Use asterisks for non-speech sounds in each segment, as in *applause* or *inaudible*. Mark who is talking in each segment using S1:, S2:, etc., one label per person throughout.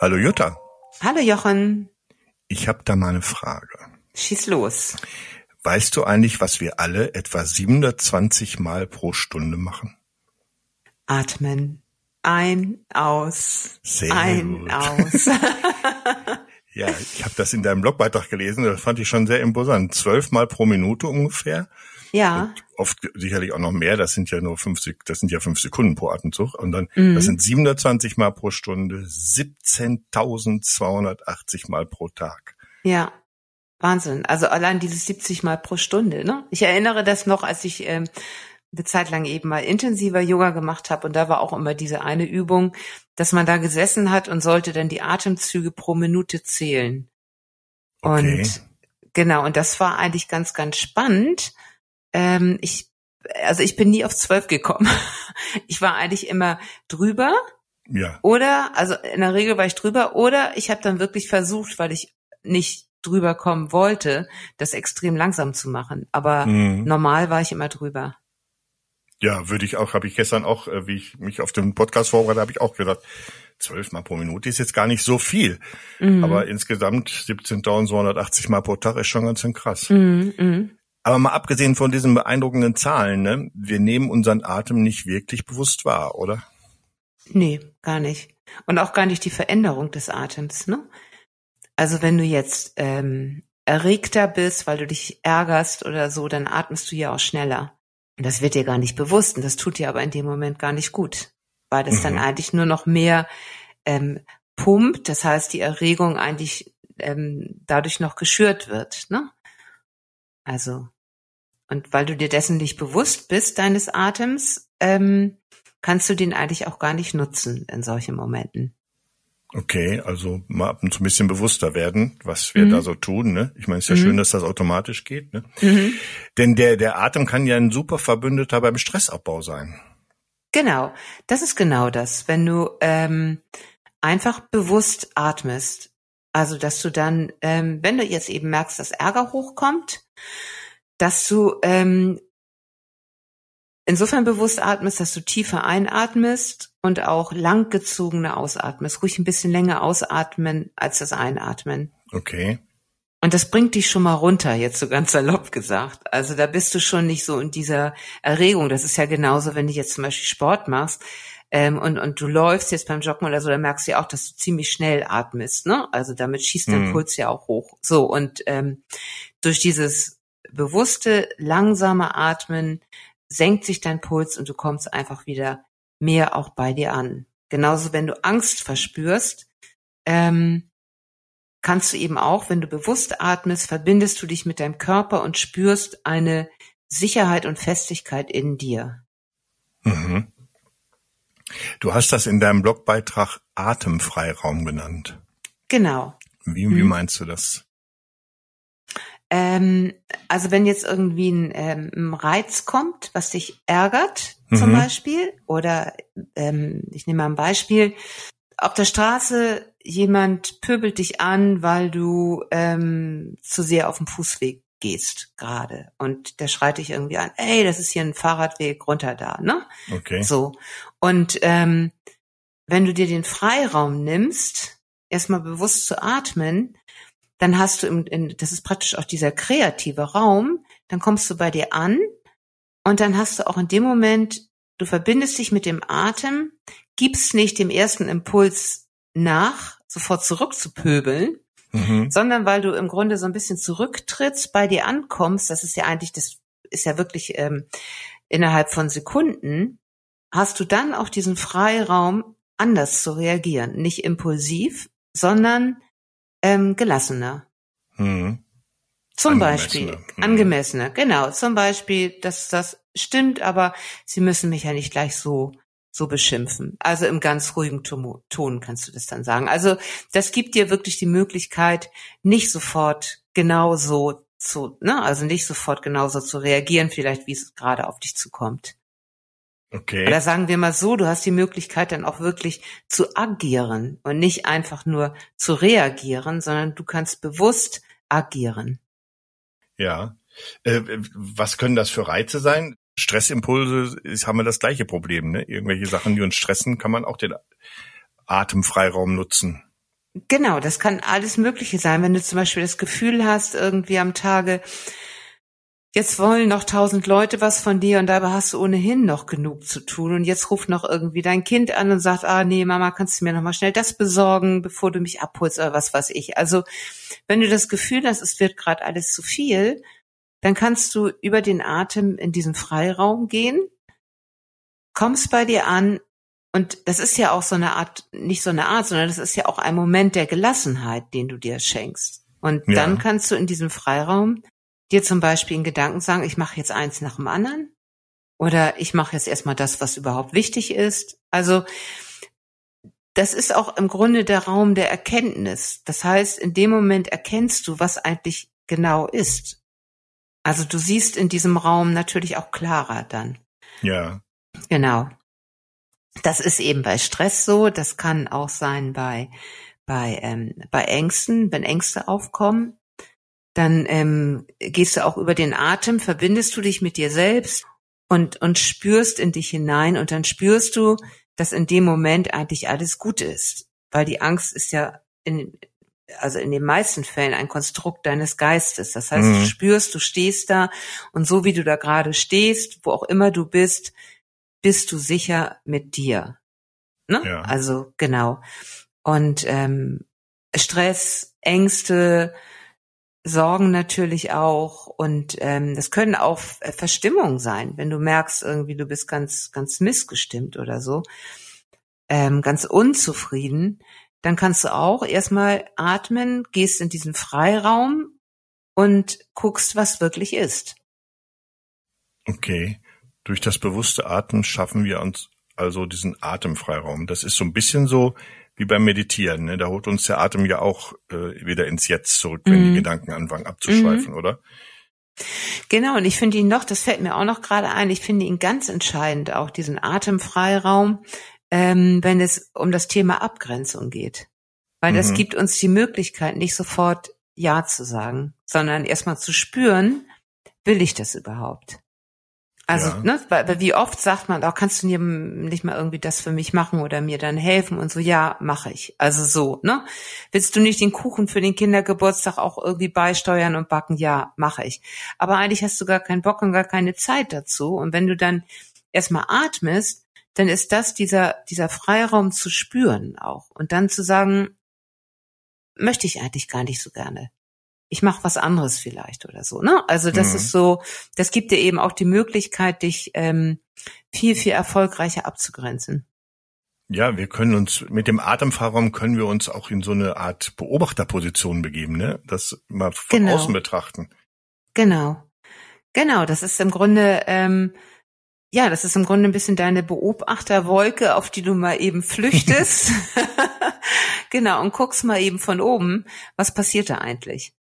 S1: Hallo Jutta.
S2: Hallo Jochen.
S1: Ich habe da mal eine Frage.
S2: Schieß los.
S1: Weißt du eigentlich, was wir alle etwa 720 Mal pro Stunde machen?
S2: Atmen. Ein, aus.
S1: Sehr
S2: ein,
S1: gut.
S2: aus. *laughs*
S1: Ja, ich habe das in deinem Blogbeitrag gelesen, das fand ich schon sehr imposant. Zwölf Mal pro Minute ungefähr.
S2: ja.
S1: Oft sicherlich auch noch mehr, das sind ja nur fünf, das sind ja fünf Sekunden pro Atemzug. Und dann,
S2: Mhm.
S1: das sind 720 Mal pro Stunde, 17.280 Mal pro Tag.
S2: Ja. Wahnsinn. Also allein dieses 70 Mal pro Stunde, ne? Ich erinnere das noch, als ich ähm, eine Zeit lang eben mal intensiver Yoga gemacht habe und da war auch immer diese eine Übung, dass man da gesessen hat und sollte dann die Atemzüge pro Minute zählen.
S1: Okay.
S2: Und genau, und das war eigentlich ganz, ganz spannend. Ähm, ich, also ich bin nie auf zwölf gekommen. *laughs* Ich war eigentlich immer drüber
S1: Ja,
S2: oder, also in der Regel war ich drüber oder ich habe dann wirklich versucht, weil ich nicht drüber kommen wollte, das extrem langsam zu machen. Aber
S1: Mhm.
S2: normal war ich immer drüber.
S1: Ja, würde ich auch, habe ich gestern auch, äh, wie ich mich auf den Podcast vorbereitet, habe ich auch gedacht, zwölf Mal pro Minute ist jetzt gar nicht so viel.
S2: Mhm.
S1: Aber insgesamt 17.280 Mal pro Tag ist schon ganz schön krass.
S2: Mhm, mhm.
S1: Aber mal abgesehen von diesen beeindruckenden Zahlen, ne, wir nehmen unseren Atem nicht wirklich bewusst wahr, oder?
S2: Nee, gar nicht. Und auch gar nicht die Veränderung des Atems, ne? Also wenn du jetzt ähm, erregter bist, weil du dich ärgerst oder so, dann atmest du ja auch schneller. Und das wird dir gar nicht bewusst und das tut dir aber in dem Moment gar nicht gut, weil das dann
S1: Mhm.
S2: eigentlich nur noch mehr ähm, pumpt. Das heißt, die Erregung eigentlich ähm, dadurch noch geschürt wird, ne? Also und weil du dir dessen nicht bewusst bist, deines Atems, ähm, kannst du den eigentlich auch gar nicht nutzen in solchen Momenten.
S1: Okay, also mal ab und zu ein bisschen bewusster werden, was wir
S2: Mhm.
S1: da so tun. Ne? Ich meine, es ist ja
S2: Mhm.
S1: schön, dass das automatisch geht. Ne? Denn der, der Atem kann ja ein super Verbündeter beim Stressabbau sein.
S2: Genau, das ist genau das. Wenn du ähm, einfach bewusst atmest, also dass du dann, ähm, wenn du jetzt eben merkst, dass Ärger hochkommt, dass du ähm, insofern bewusst atmest, dass du tiefer einatmest und auch langgezogener ausatmest. Ruhig ein bisschen länger ausatmen als das Einatmen.
S1: Okay.
S2: Und das bringt dich schon mal runter, jetzt so ganz salopp gesagt. Also da bist du schon nicht so in dieser Erregung. Das ist ja genauso, wenn du jetzt zum Beispiel Sport machst ähm, und, und du läufst jetzt beim Joggen oder so, dann merkst du ja auch, dass du ziemlich schnell atmest. Ne? Also damit schießt dein
S1: Mhm.
S2: Puls ja auch hoch. So, und ähm, durch dieses bewusste, langsame Atmen senkt sich dein Puls und du kommst einfach wieder mehr auch bei dir an. Genauso, wenn du Angst verspürst, ähm, kannst du eben auch, wenn du bewusst atmest, verbindest du dich mit deinem Körper und spürst eine Sicherheit und Festigkeit in dir.
S1: Mhm. Du hast das in deinem Blogbeitrag Atemfreiraum genannt.
S2: Genau.
S1: Wie, wie
S2: Mhm.
S1: meinst du das?
S2: Ähm, also wenn jetzt irgendwie ein, ähm, Reiz kommt, was dich ärgert, zum
S1: Mhm.
S2: Beispiel, oder ähm, ich nehme mal ein Beispiel, auf der Straße jemand pöbelt dich an, weil du ähm, zu sehr auf dem Fußweg gehst gerade und der schreit dich irgendwie an, ey, das ist hier ein Fahrradweg runter da, ne?
S1: Okay.
S2: So. Und ähm, wenn du dir den Freiraum nimmst, erstmal bewusst zu atmen, dann hast du im, in, das ist praktisch auch dieser kreative Raum, dann kommst du bei dir an und dann hast du auch in dem Moment, du verbindest dich mit dem Atem, gibst nicht dem ersten Impuls nach, sofort zurückzupöbeln,
S1: Mhm.
S2: sondern weil du im Grunde so ein bisschen zurücktrittst, bei dir ankommst, das ist ja eigentlich, das ist ja wirklich ähm, innerhalb von Sekunden, hast du dann auch diesen Freiraum, anders zu reagieren. Nicht impulsiv, sondern ähm, gelassener.
S1: Mhm.
S2: Zum. Beispiel
S1: Mhm.
S2: angemessener, genau. Zum Beispiel, dass das stimmt, aber Sie müssen mich ja nicht gleich so so beschimpfen. Also im ganz ruhigen Ton kannst du das dann sagen. Also das gibt dir wirklich die Möglichkeit, nicht sofort genauso zu, ne, also nicht sofort genauso zu reagieren, vielleicht wie es gerade auf dich zukommt.
S1: Okay.
S2: Oder sagen wir mal so, du hast die Möglichkeit dann auch wirklich zu agieren und nicht einfach nur zu reagieren, sondern du kannst bewusst agieren.
S1: Ja. Äh, was können das für Reize sein? Stressimpulse ist, haben wir das gleiche Problem, ne? Irgendwelche Sachen, die uns stressen, kann man auch den Atemfreiraum nutzen.
S2: Genau, das kann alles Mögliche sein. Wenn du zum Beispiel das Gefühl hast, irgendwie am Tage, jetzt wollen noch tausend Leute was von dir und dabei hast du ohnehin noch genug zu tun und jetzt ruft noch irgendwie dein Kind an und sagt, ah nee, Mama, kannst du mir noch mal schnell das besorgen, bevor du mich abholst oder was weiß ich. Also wenn du das Gefühl hast, es wird gerade alles zu viel, dann kannst du über den Atem in diesen Freiraum gehen, kommst bei dir an und das ist ja auch so eine Art, nicht so eine Art, sondern das ist ja auch ein Moment der Gelassenheit, den du dir schenkst. Und ja. dann kannst du in diesem Freiraum dir zum Beispiel in Gedanken sagen, ich mache jetzt eins nach dem anderen oder ich mache jetzt erstmal das, was überhaupt wichtig ist. Also das ist auch im Grunde der Raum der Erkenntnis. Das heißt, in dem Moment erkennst du, was eigentlich genau ist. Also du siehst in diesem Raum natürlich auch klarer dann.
S1: Ja.
S2: Genau. Das ist eben bei Stress so. Das kann auch sein bei bei ähm, bei Ängsten, wenn Ängste aufkommen dann ähm, gehst du auch über den Atem, verbindest du dich mit dir selbst und, und spürst in dich hinein und dann spürst du, dass in dem Moment eigentlich alles gut ist. Weil die Angst ist ja in, also in den meisten Fällen ein Konstrukt deines Geistes. Das heißt, mhm. du spürst, du stehst da und so wie du da gerade stehst, wo auch immer du bist, bist du sicher mit dir. Ne? Ja. Also genau. Und ähm, Stress, Ängste, Sorgen natürlich auch und ähm, das können auch Verstimmungen sein, wenn du merkst irgendwie, du bist ganz, ganz missgestimmt oder so, ähm, ganz unzufrieden, dann kannst du auch erstmal atmen, gehst in diesen Freiraum und guckst, was wirklich ist.
S1: Okay. Durch das bewusste Atmen schaffen wir uns also diesen Atemfreiraum. Das ist so ein bisschen so, wie beim Meditieren. Ne? Da holt uns der Atem ja auch äh, wieder ins Jetzt zurück, wenn mhm. die Gedanken anfangen abzuschweifen, mhm. oder?
S2: Genau, und ich finde ihn noch, das fällt mir auch noch gerade ein, ich finde ihn ganz entscheidend, auch diesen Atemfreiraum, ähm, wenn es um das Thema Abgrenzung geht. Weil mhm. das gibt uns die Möglichkeit, nicht sofort Ja zu sagen, sondern erstmal zu spüren, will ich das überhaupt? Also, ja. ne, weil, wie oft sagt man, auch oh, kannst du nicht mal irgendwie das für mich machen oder mir dann helfen und so, ja, mache ich. Also so, ne? Willst du nicht den Kuchen für den Kindergeburtstag auch irgendwie beisteuern und backen? Ja, mache ich. Aber eigentlich hast du gar keinen Bock und gar keine Zeit dazu. Und wenn du dann erstmal atmest, dann ist das dieser, dieser Freiraum zu spüren auch. Und dann zu sagen, möchte ich eigentlich gar nicht so gerne ich mache was anderes vielleicht oder so. Ne? Also das mhm. ist so, das gibt dir eben auch die Möglichkeit, dich ähm, viel, viel erfolgreicher abzugrenzen.
S1: Ja, wir können uns mit dem Atemfahrraum können wir uns auch in so eine Art Beobachterposition begeben, ne? Das mal von genau. außen betrachten.
S2: Genau. Genau, das ist im Grunde, ähm, ja, das ist im Grunde ein bisschen deine Beobachterwolke, auf die du mal eben flüchtest. *laughs* *laughs* genau, und guckst mal eben von oben, was passiert da eigentlich?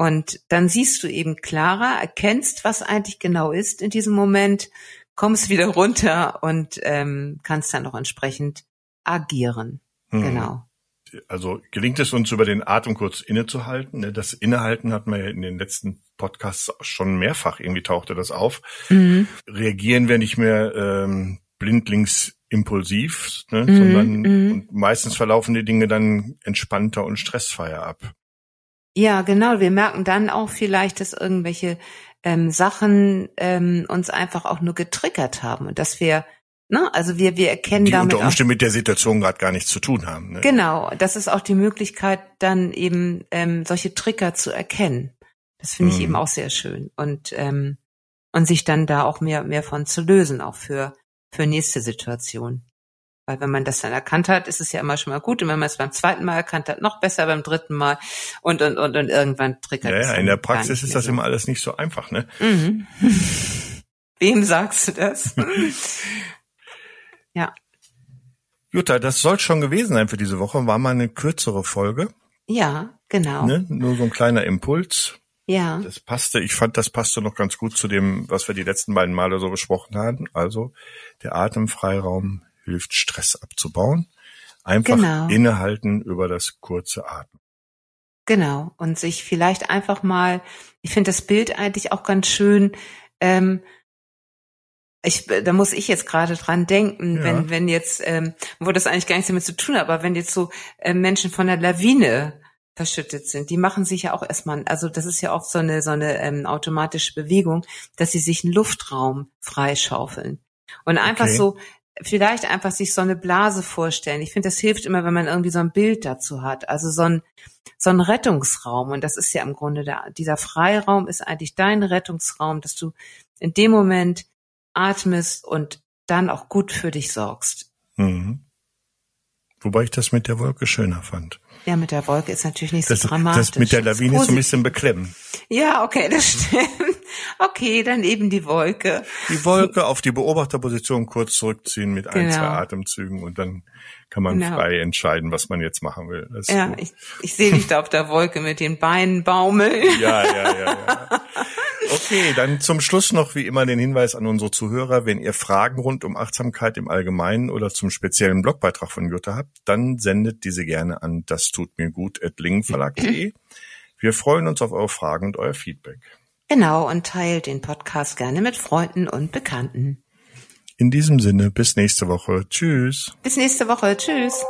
S2: Und dann siehst du eben klarer, erkennst, was eigentlich genau ist in diesem Moment, kommst wieder runter und ähm, kannst dann auch entsprechend agieren. Hm. Genau.
S1: Also gelingt es uns über den Atem kurz innezuhalten. Ne? Das Innehalten hat man ja in den letzten Podcasts schon mehrfach irgendwie tauchte das auf. Mhm. Reagieren wir nicht mehr ähm, blindlings impulsiv, ne? Mhm. sondern mhm. meistens verlaufen die Dinge dann entspannter und stressfreier ab.
S2: Ja, genau. Wir merken dann auch vielleicht, dass irgendwelche ähm, Sachen ähm, uns einfach auch nur getriggert haben und dass wir, ne, also wir wir erkennen
S1: die
S2: damit
S1: unter Umständen mit der Situation gerade gar nichts zu tun haben. Ne?
S2: Genau, das ist auch die Möglichkeit, dann eben ähm, solche Trigger zu erkennen. Das finde ich hm. eben auch sehr schön und ähm, und sich dann da auch mehr mehr von zu lösen, auch für für nächste Situation. Weil wenn man das dann erkannt hat, ist es ja immer schon mal gut. Und wenn man es beim zweiten Mal erkannt hat, noch besser beim dritten Mal. Und, und, und, und irgendwann triggert
S1: es. Ja, in der Praxis ist das so. immer alles nicht so einfach, ne?
S2: Mhm. Wem sagst du das? *laughs* ja.
S1: Jutta, das soll schon gewesen sein für diese Woche. War mal eine kürzere Folge.
S2: Ja, genau.
S1: Ne? Nur so ein kleiner Impuls.
S2: Ja.
S1: Das passte, ich fand, das passte noch ganz gut zu dem, was wir die letzten beiden Male so besprochen haben. Also der Atemfreiraum hilft Stress abzubauen. Einfach genau. innehalten über das kurze Atmen.
S2: Genau. Und sich vielleicht einfach mal, ich finde das Bild eigentlich auch ganz schön, ähm, ich, da muss ich jetzt gerade dran denken,
S1: Ja.
S2: wenn, wenn jetzt, ähm, wo das eigentlich gar nichts damit zu tun hat, aber wenn jetzt so äh, Menschen von der Lawine verschüttet sind, die machen sich ja auch erstmal, also das ist ja oft so eine, so eine ähm, automatische Bewegung, dass sie sich einen Luftraum freischaufeln. Und einfach
S1: Okay.
S2: so, vielleicht einfach sich so eine Blase vorstellen. Ich finde, das hilft immer, wenn man irgendwie so ein Bild dazu hat. Also so ein, so ein Rettungsraum. Und das ist ja im Grunde der, dieser Freiraum ist eigentlich dein Rettungsraum, dass du in dem Moment atmest und dann auch gut für dich sorgst.
S1: Mhm. Wobei ich das mit der Wolke schöner fand.
S2: Ja, mit der Wolke ist natürlich nicht
S1: Das,
S2: so dramatisch.
S1: das mit der Lawine ist so ein bisschen beklemmend.
S2: Ja, okay, das stimmt. Okay, dann eben die Wolke.
S1: Die Wolke auf die Beobachterposition kurz zurückziehen mit ein,
S2: Genau.
S1: zwei Atemzügen und dann kann man
S2: Genau.
S1: frei entscheiden, was man jetzt machen will.
S2: Ja,
S1: gut.
S2: ich, ich sehe dich da auf der Wolke mit den Beinen baumeln.
S1: ja, ja, ja, ja. Okay, dann zum Schluss noch wie immer den Hinweis an unsere Zuhörer, wenn ihr Fragen rund um Achtsamkeit im Allgemeinen oder zum speziellen Blogbeitrag von Jutta habt, dann sendet diese gerne an das tut mir gut at lingenverlag.de. Wir freuen uns auf eure Fragen und euer Feedback.
S2: Genau, und teilt den Podcast gerne mit Freunden und Bekannten.
S1: In diesem Sinne, bis nächste Woche. Tschüss.
S2: Bis nächste Woche. Tschüss.